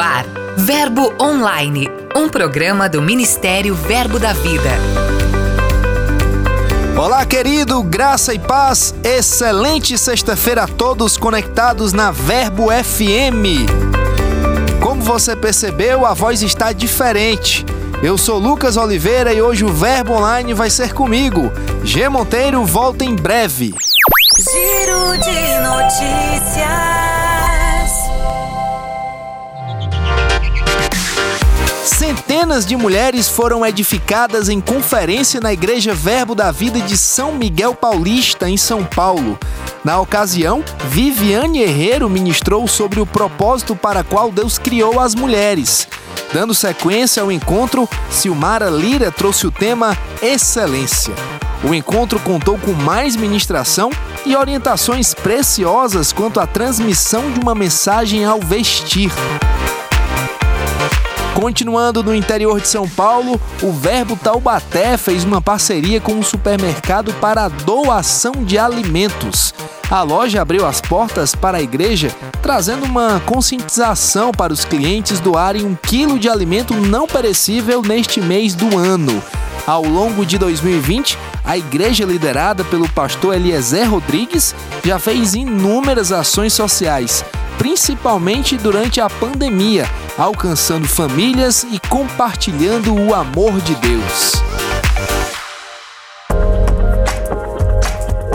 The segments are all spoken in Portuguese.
ar, Verbo Online, um programa do Ministério Verbo da Vida. Olá, querido, graça e paz. Excelente sexta-feira a todos conectados na Verbo FM. Como você percebeu, a voz está diferente. Eu sou Lucas Oliveira e hoje o Verbo Online vai ser comigo. G Monteiro volta em breve. Giro de notícias. Centenas de mulheres foram edificadas em conferência na Igreja Verbo da Vida de São Miguel Paulista, em São Paulo. Na ocasião, Viviane Herrero ministrou sobre o propósito para qual Deus criou as mulheres. Dando sequência ao encontro, Silmara Lira trouxe o tema Excelência. O encontro contou com mais ministração e orientações preciosas quanto à transmissão de uma mensagem ao vestir. Continuando no interior de São Paulo, o Verbo Taubaté fez uma parceria com um supermercado para doação de alimentos. A loja abriu as portas para a igreja, trazendo uma conscientização para os clientes doarem um quilo de alimento não perecível neste mês do ano. Ao longo de 2020, a igreja liderada pelo pastor Eliezer Rodrigues já fez inúmeras ações sociais, principalmente durante a pandemia, alcançando famílias e compartilhando o amor de Deus.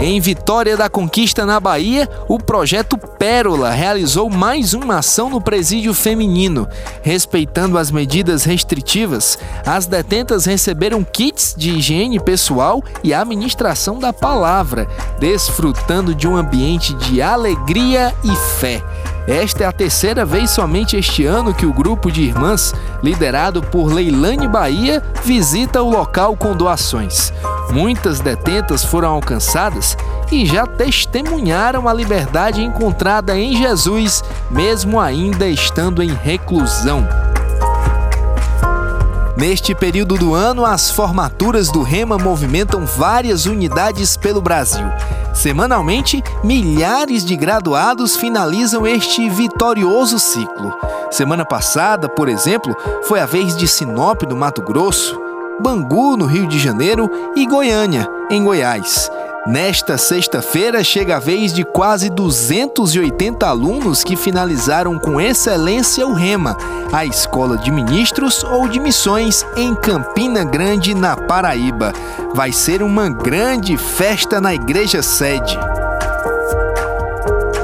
Em Vitória da Conquista, na Bahia, o projeto Pérola realizou mais uma ação no presídio feminino. Respeitando as medidas restritivas, as detentas receberam kits de higiene pessoal e administração da palavra, desfrutando de um ambiente de alegria e fé. Esta é a terceira vez somente este ano que o grupo de irmãs, liderado por Leilane Bahia, visita o local com doações. Muitas detentas foram alcançadas e já testemunharam a liberdade encontrada em Jesus, mesmo ainda estando em reclusão. Neste período do ano, as formaturas do Rema movimentam várias unidades pelo Brasil. Semanalmente, milhares de graduados finalizam este vitorioso ciclo. Semana passada, por exemplo, foi a vez de Sinop, no Mato Grosso, Bangu, no Rio de Janeiro e Goiânia, em Goiás. Nesta sexta-feira chega a vez de quase 280 alunos que finalizaram com excelência o REMA, a Escola de Ministros ou de Missões em Campina Grande, na Paraíba. Vai ser uma grande festa na igreja sede.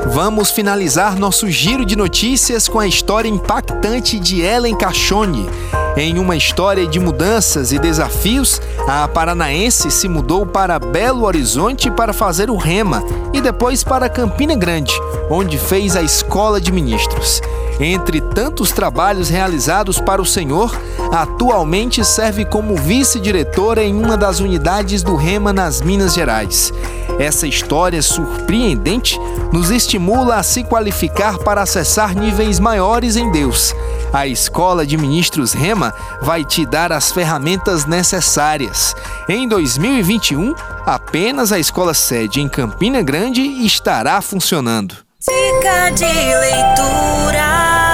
Vamos finalizar nosso giro de notícias com a história impactante de Ellen Cachone. Em uma história de mudanças e desafios, a paranaense se mudou para Belo Horizonte para fazer o rema e depois para Campina Grande, onde fez a escola de ministros. Entre tantos trabalhos realizados para o Senhor, atualmente serve como vice-diretora em uma das unidades do Rema nas Minas Gerais. Essa história surpreendente nos estimula a se qualificar para acessar níveis maiores em Deus. A Escola de Ministros Rema vai te dar as ferramentas necessárias. Em 2021, apenas a escola sede em Campina Grande estará funcionando. De leitura.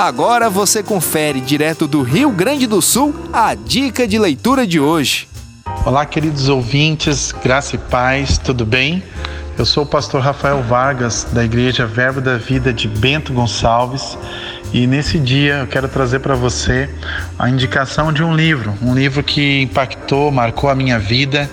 Agora você confere direto do Rio Grande do Sul a dica de leitura de hoje. Olá, queridos ouvintes, graça e paz, tudo bem? Eu sou o pastor Rafael Vargas, da Igreja Verbo da Vida de Bento Gonçalves, e nesse dia eu quero trazer para você a indicação de um livro, um livro que impactou, marcou a minha vida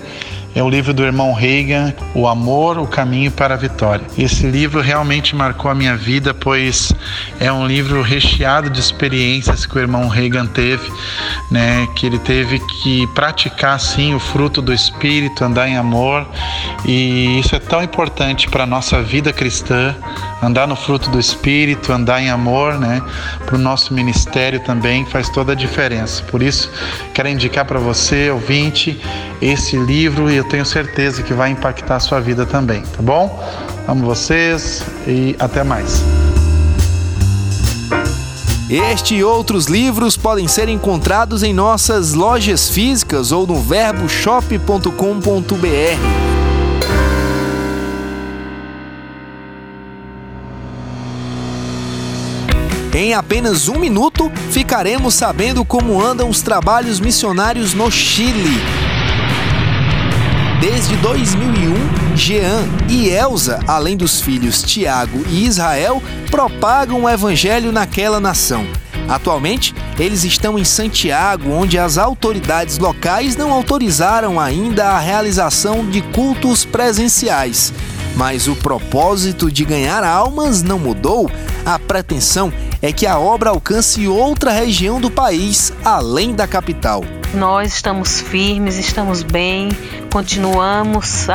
é o livro do irmão Reagan, O Amor, o Caminho para a Vitória. Esse livro realmente marcou a minha vida, pois é um livro recheado de experiências que o irmão Reagan teve, né, que ele teve que praticar sim o fruto do espírito, andar em amor, e isso é tão importante para a nossa vida cristã, andar no fruto do espírito, andar em amor, né, para o nosso ministério também faz toda a diferença. Por isso, quero indicar para você, ouvinte, esse livro e eu tenho certeza que vai impactar a sua vida também, tá bom? Amo vocês e até mais. Este e outros livros podem ser encontrados em nossas lojas físicas ou no verboshop.com.br. Em apenas um minuto, ficaremos sabendo como andam os trabalhos missionários no Chile. Desde 2001, Jean e Elsa, além dos filhos Tiago e Israel, propagam o evangelho naquela nação. Atualmente, eles estão em Santiago, onde as autoridades locais não autorizaram ainda a realização de cultos presenciais. Mas o propósito de ganhar almas não mudou. A pretensão é que a obra alcance outra região do país, além da capital. Nós estamos firmes, estamos bem, continuamos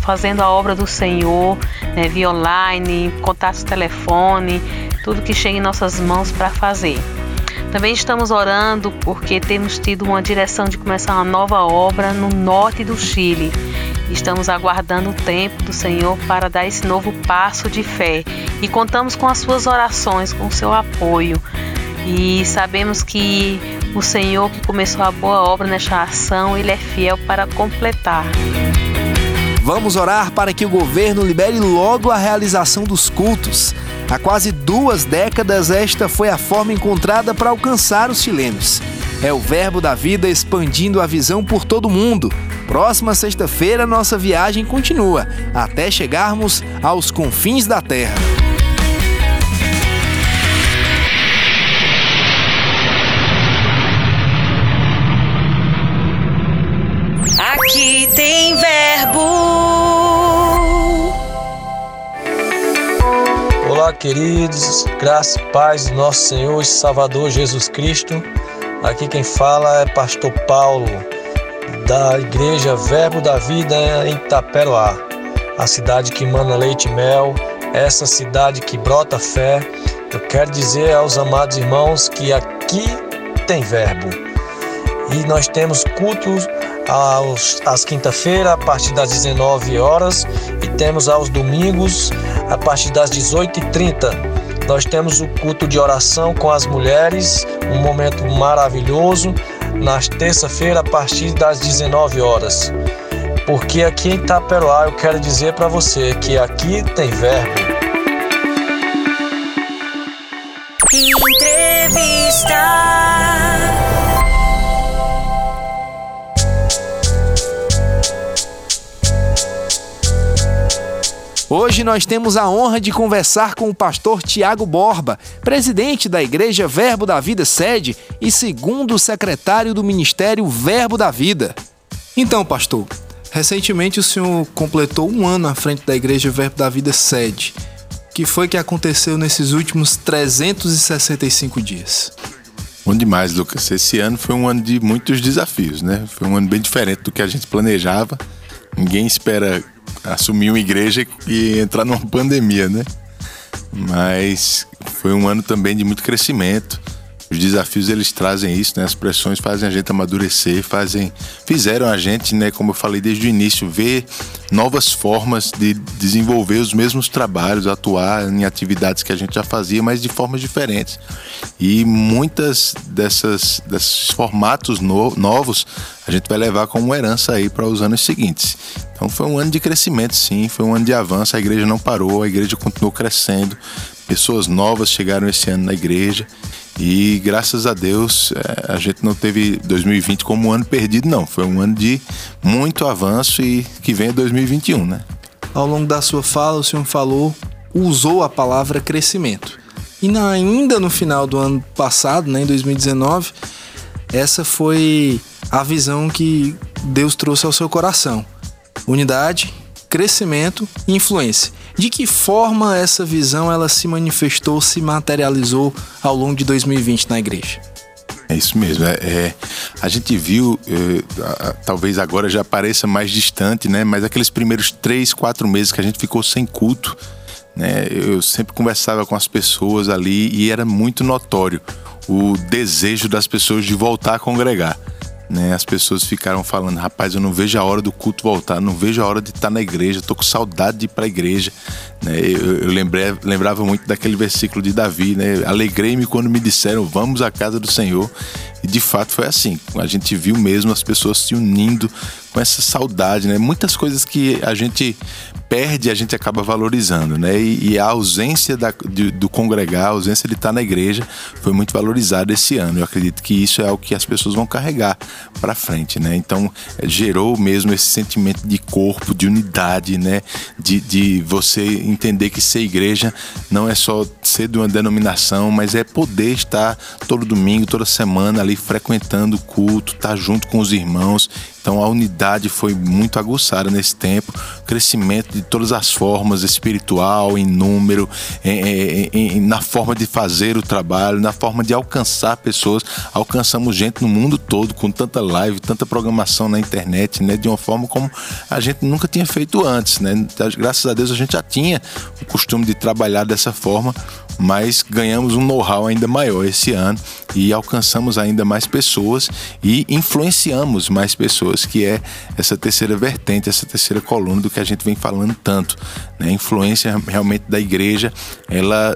fazendo a obra do Senhor, né, via online, contato telefone, tudo que chega em nossas mãos para fazer. Também estamos orando porque temos tido uma direção de começar uma nova obra no norte do Chile. Estamos aguardando o tempo do Senhor para dar esse novo passo de fé e contamos com as suas orações, com o seu apoio. E sabemos que o Senhor que começou a boa obra nesta ação, ele é fiel para completar. Vamos orar para que o governo libere logo a realização dos cultos. Há quase duas décadas, esta foi a forma encontrada para alcançar os chilenos. É o Verbo da Vida expandindo a visão por todo o mundo. Próxima sexta-feira, nossa viagem continua, até chegarmos aos confins da Terra. Aqui tem verbo. Olá, queridos, graça e paz do nosso Senhor e Salvador Jesus Cristo. Aqui quem fala é Pastor Paulo, da Igreja Verbo da Vida em Itaperoá, a cidade que mana leite e mel, essa cidade que brota fé. Eu quero dizer aos amados irmãos que aqui tem verbo. E nós temos cultos aos, às quinta-feiras, a partir das 19 horas, e temos aos domingos, a partir das 18h30. Nós temos o culto de oração com as mulheres, um momento maravilhoso, nas terça-feira, a partir das 19 horas. Porque aqui em Itaperoá eu quero dizer para você que aqui tem verbo. Entrevista. Hoje nós temos a honra de conversar com o pastor Tiago Borba, presidente da Igreja Verbo da Vida Sede e segundo secretário do Ministério Verbo da Vida. Então, pastor, recentemente o senhor completou um ano à frente da Igreja Verbo da Vida Sede. O que foi que aconteceu nesses últimos 365 dias? Bom demais, Lucas. Esse ano foi um ano de muitos desafios, né? Foi um ano bem diferente do que a gente planejava. Ninguém espera assumir uma igreja e entrar numa pandemia, né? Mas foi um ano também de muito crescimento. Os desafios eles trazem isso, né? As pressões fazem a gente amadurecer, fazem, fizeram a gente, né? Como eu falei desde o início, ver novas formas de desenvolver os mesmos trabalhos, atuar em atividades que a gente já fazia, mas de formas diferentes. E muitas dessas desses formatos no, novos a gente vai levar como herança aí para os anos seguintes. Então foi um ano de crescimento, sim, foi um ano de avanço. A igreja não parou, a igreja continuou crescendo. Pessoas novas chegaram esse ano na igreja e graças a Deus é, a gente não teve 2020 como um ano perdido, não. Foi um ano de muito avanço e que vem 2021, né? Ao longo da sua fala, o senhor falou, usou a palavra crescimento. E na, ainda no final do ano passado, né, em 2019, essa foi a visão que Deus trouxe ao seu coração: unidade, crescimento e influência. De que forma essa visão ela se manifestou, se materializou ao longo de 2020 na igreja? É isso mesmo. É, é a gente viu, é, talvez agora já pareça mais distante, né? Mas aqueles primeiros três, quatro meses que a gente ficou sem culto, né? Eu sempre conversava com as pessoas ali e era muito notório o desejo das pessoas de voltar a congregar. Né? As pessoas ficaram falando, rapaz, eu não vejo a hora do culto voltar, não vejo a hora de estar na igreja, tô com saudade de ir para a igreja, né? Eu, eu lembrei, lembrava muito daquele versículo de Davi, né? Alegrei-me quando me disseram, vamos à casa do Senhor. E de fato foi assim. A gente viu mesmo as pessoas se unindo com essa saudade, né? Muitas coisas que a gente perde, a gente acaba valorizando, né? E, e a ausência da, de, do congregar, a ausência de estar na igreja, foi muito valorizada esse ano. Eu acredito que isso é o que as pessoas vão carregar para frente, né? Então é, gerou mesmo esse sentimento de corpo, de unidade, né? De, de você entender que ser igreja não é só ser de uma denominação, mas é poder estar todo domingo, toda semana ali frequentando o culto, estar junto com os irmãos então a unidade foi muito aguçada nesse tempo, crescimento de todas as formas, espiritual, em número, em, em, em, na forma de fazer o trabalho, na forma de alcançar pessoas. Alcançamos gente no mundo todo com tanta live, tanta programação na internet, né, de uma forma como a gente nunca tinha feito antes, né? Graças a Deus a gente já tinha o costume de trabalhar dessa forma, mas ganhamos um know-how ainda maior esse ano e alcançamos ainda mais pessoas e influenciamos mais pessoas, que é essa terceira vertente, essa terceira coluna do que a gente vem falando tanto. Né? A influência realmente da igreja, ela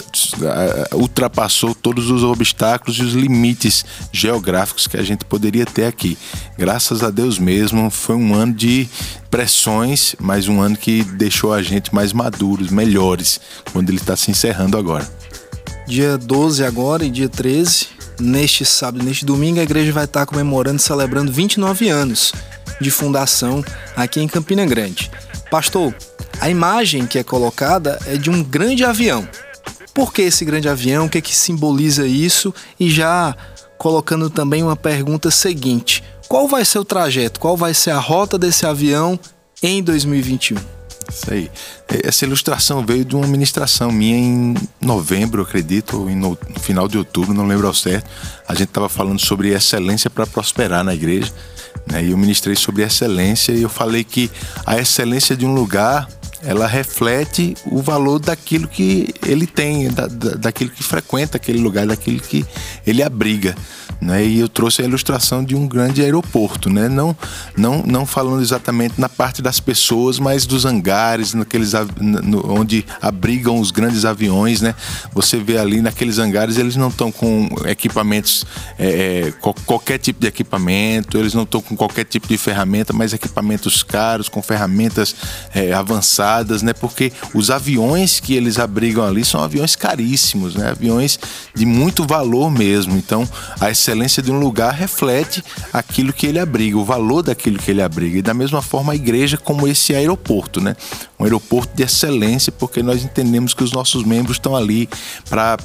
ultrapassou todos os obstáculos e os limites geográficos que a gente poderia ter aqui. Graças a Deus mesmo, foi um ano de pressões, mas um ano que deixou a gente mais maduros, melhores, quando ele está se encerrando agora. Dia 12 agora e dia 13 neste sábado, neste domingo, a igreja vai estar comemorando, celebrando 29 anos de fundação aqui em Campina Grande. Pastor, a imagem que é colocada é de um grande avião. Por que esse grande avião? O que, é que simboliza isso? E já colocando também uma pergunta seguinte: qual vai ser o trajeto? Qual vai ser a rota desse avião em 2021? Isso aí. Essa ilustração veio de uma ministração minha em novembro, acredito, ou no final de outubro, não lembro ao certo. A gente estava falando sobre excelência para prosperar na igreja. Né? E eu ministrei sobre excelência e eu falei que a excelência de um lugar ela reflete o valor daquilo que ele tem, da, daquilo que frequenta aquele lugar, daquilo que ele abriga. Né? E eu trouxe a ilustração de um grande aeroporto, né? não, não, não falando exatamente na parte das pessoas, mas dos hangares, naqueles, no, onde abrigam os grandes aviões. Né? Você vê ali naqueles hangares, eles não estão com equipamentos, é, é qualquer tipo de equipamento, eles não estão com qualquer tipo de ferramenta, mas equipamentos caros, com ferramentas é, avançadas né? Porque os aviões que eles abrigam ali são aviões caríssimos, né? Aviões de muito valor mesmo. Então, a excelência de um lugar reflete aquilo que ele abriga, o valor daquilo que ele abriga. E da mesma forma a igreja como esse aeroporto, né? Um aeroporto de excelência, porque nós entendemos que os nossos membros estão ali para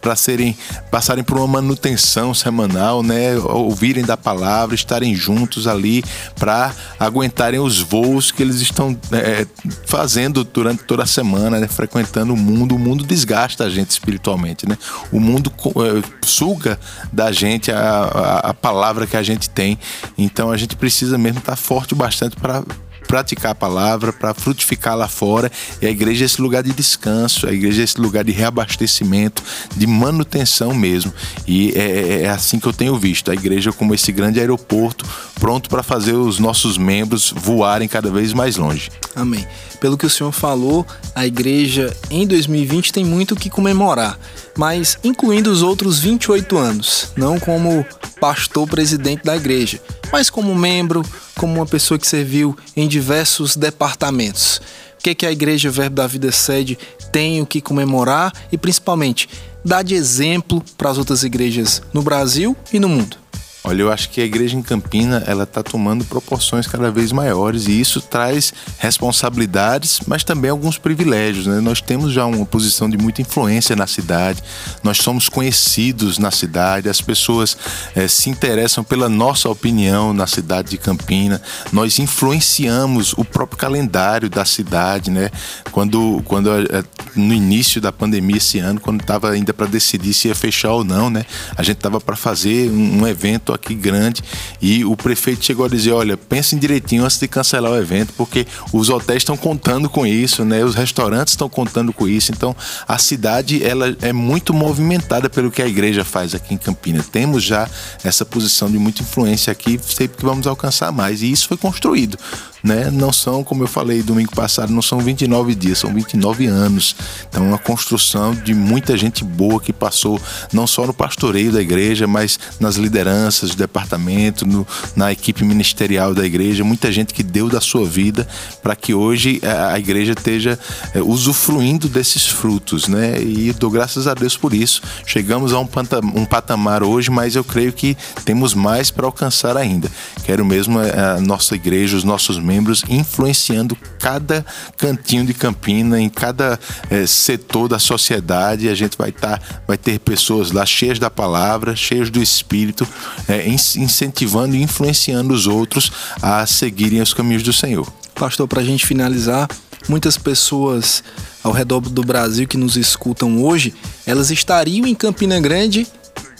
para serem passarem por uma manutenção semanal, né, ouvirem da palavra, estarem juntos ali para aguentarem os voos que eles estão é, fazendo durante toda a semana, né, frequentando o mundo. O mundo desgasta a gente espiritualmente, né? O mundo é, suga da gente a, a, a palavra que a gente tem. Então a gente precisa mesmo estar forte bastante para praticar a palavra, para frutificar lá fora. E a igreja é esse lugar de descanso, a igreja é esse lugar de reabastecimento, de manutenção mesmo. E é, é, é assim que eu tenho visto a igreja como esse grande aeroporto pronto para fazer os nossos membros voarem cada vez mais longe. Amém. Pelo que o senhor falou, a igreja em 2020 tem muito o que comemorar, mas incluindo os outros 28 anos, não como pastor presidente da igreja, mas como membro, como uma pessoa que serviu em diversos departamentos. O que, é que a Igreja Verbo da Vida Sede tem o que comemorar e, principalmente, dar de exemplo para as outras igrejas no Brasil e no mundo? Olha, eu acho que a igreja em Campina ela está tomando proporções cada vez maiores e isso traz responsabilidades, mas também alguns privilégios. Né? Nós temos já uma posição de muita influência na cidade, nós somos conhecidos na cidade, as pessoas é, se interessam pela nossa opinião na cidade de Campina, nós influenciamos o próprio calendário da cidade, né? Quando, quando é, no início da pandemia esse ano, quando estava ainda para decidir se ia fechar ou não, né? A gente estava para fazer um, um evento aqui grande e o prefeito chegou a dizer, olha, pensem direitinho antes de cancelar o evento, porque os hotéis estão contando com isso, né? Os restaurantes estão contando com isso. Então, a cidade ela é muito movimentada pelo que a igreja faz aqui em Campinas. Temos já essa posição de muita influência aqui, sempre que vamos alcançar mais. E isso foi construído né? Não são, como eu falei domingo passado, não são 29 dias, são 29 anos. Então, é uma construção de muita gente boa que passou não só no pastoreio da igreja, mas nas lideranças do departamento, no, na equipe ministerial da igreja, muita gente que deu da sua vida para que hoje a, a igreja esteja é, usufruindo desses frutos, né? E dou graças a Deus por isso. Chegamos a um, um patamar hoje, mas eu creio que temos mais para alcançar ainda. Quero mesmo é, a nossa igreja, os nossos membros membros, influenciando cada cantinho de Campina, em cada é, setor da sociedade. A gente vai estar, tá, vai ter pessoas lá cheias da palavra, cheias do Espírito, é, incentivando e influenciando os outros a seguirem os caminhos do Senhor. Pastor, para a gente finalizar, muitas pessoas ao redor do Brasil que nos escutam hoje, elas estariam em Campina Grande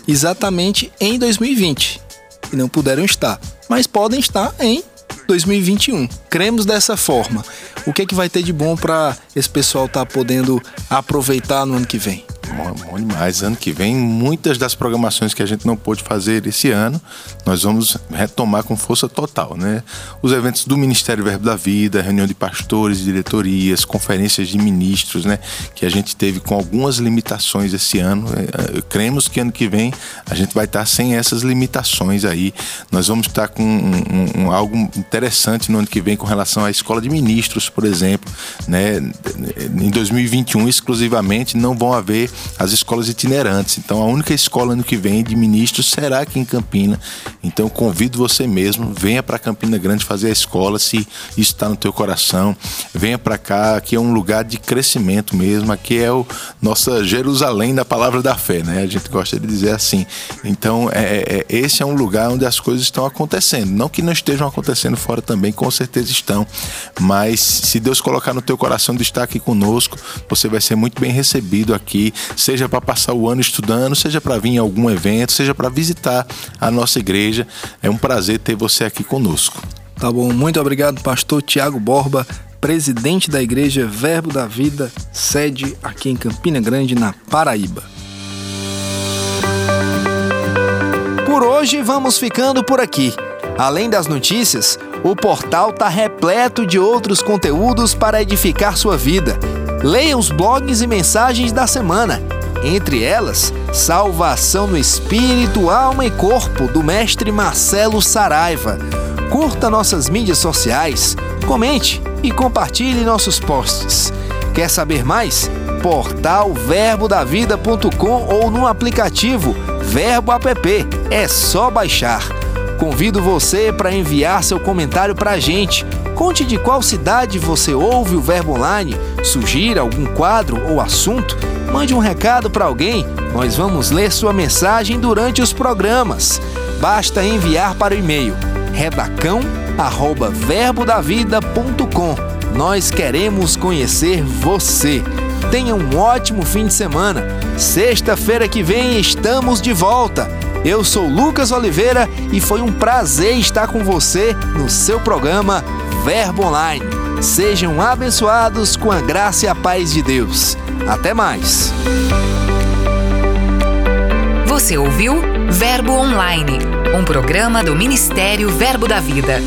exatamente em 2020 e não puderam estar, mas podem estar em 2021. Cremos dessa forma. O que é que vai ter de bom para esse pessoal estar tá podendo aproveitar no ano que vem? Bom, bom demais. Ano que vem, muitas das programações que a gente não pôde fazer esse ano, nós vamos retomar com força total, né? Os eventos do Ministério Verbo da Vida, reunião de pastores, diretorias, conferências de ministros, né? Que a gente teve com algumas limitações esse ano. É, é, cremos que ano que vem a gente vai estar sem essas limitações aí. Nós vamos estar com um, um, algo interessante no ano que vem com relação à escola de ministros, por exemplo, né? Em 2021 exclusivamente não vão haver as escolas itinerantes. Então, a única escola ano que vem de ministros será aqui em Campina. Então, convido você mesmo, venha para Campina Grande fazer a escola, se isso está no teu coração. Venha para cá, aqui é um lugar de crescimento mesmo. Aqui é o nossa Jerusalém da palavra da fé, né? A gente gosta de dizer assim. Então, é, é, é, esse é um lugar onde as coisas estão acontecendo. Não que não estejam acontecendo fora também, com certeza estão. Mas se Deus colocar no teu coração de estar aqui conosco, você vai ser muito bem recebido aqui seja para passar o ano estudando, seja para vir em algum evento, seja para visitar a nossa igreja. É um prazer ter você aqui conosco. Tá bom, muito obrigado, pastor Tiago Borba, presidente da Igreja Verbo da Vida, sede aqui em Campina Grande, na Paraíba. Por hoje vamos ficando por aqui. Além das notícias, o portal tá repleto de outros conteúdos para edificar sua vida. Leia os blogs e mensagens da semana. Entre elas, Salvação no Espírito, Alma e Corpo, do mestre Marcelo Saraiva. Curta nossas mídias sociais, comente e compartilhe nossos posts. Quer saber mais? Portal verbodavida.com ou no aplicativo Verbo App. É só baixar. Convido você para enviar seu comentário para a gente Conte de qual cidade você ouve o Verbo Online, sugira algum quadro ou assunto, mande um recado para alguém, nós vamos ler sua mensagem durante os programas. Basta enviar para o e-mail redacão@verbodavida.com. Nós queremos conhecer você. Tenha um ótimo fim de semana. Sexta-feira que vem estamos de volta. Eu sou Lucas Oliveira e foi um prazer estar com você no seu programa Verbo Online. Sejam abençoados com a graça e a paz de Deus. Até mais. Você ouviu Verbo Online, um programa do Ministério Verbo da Vida.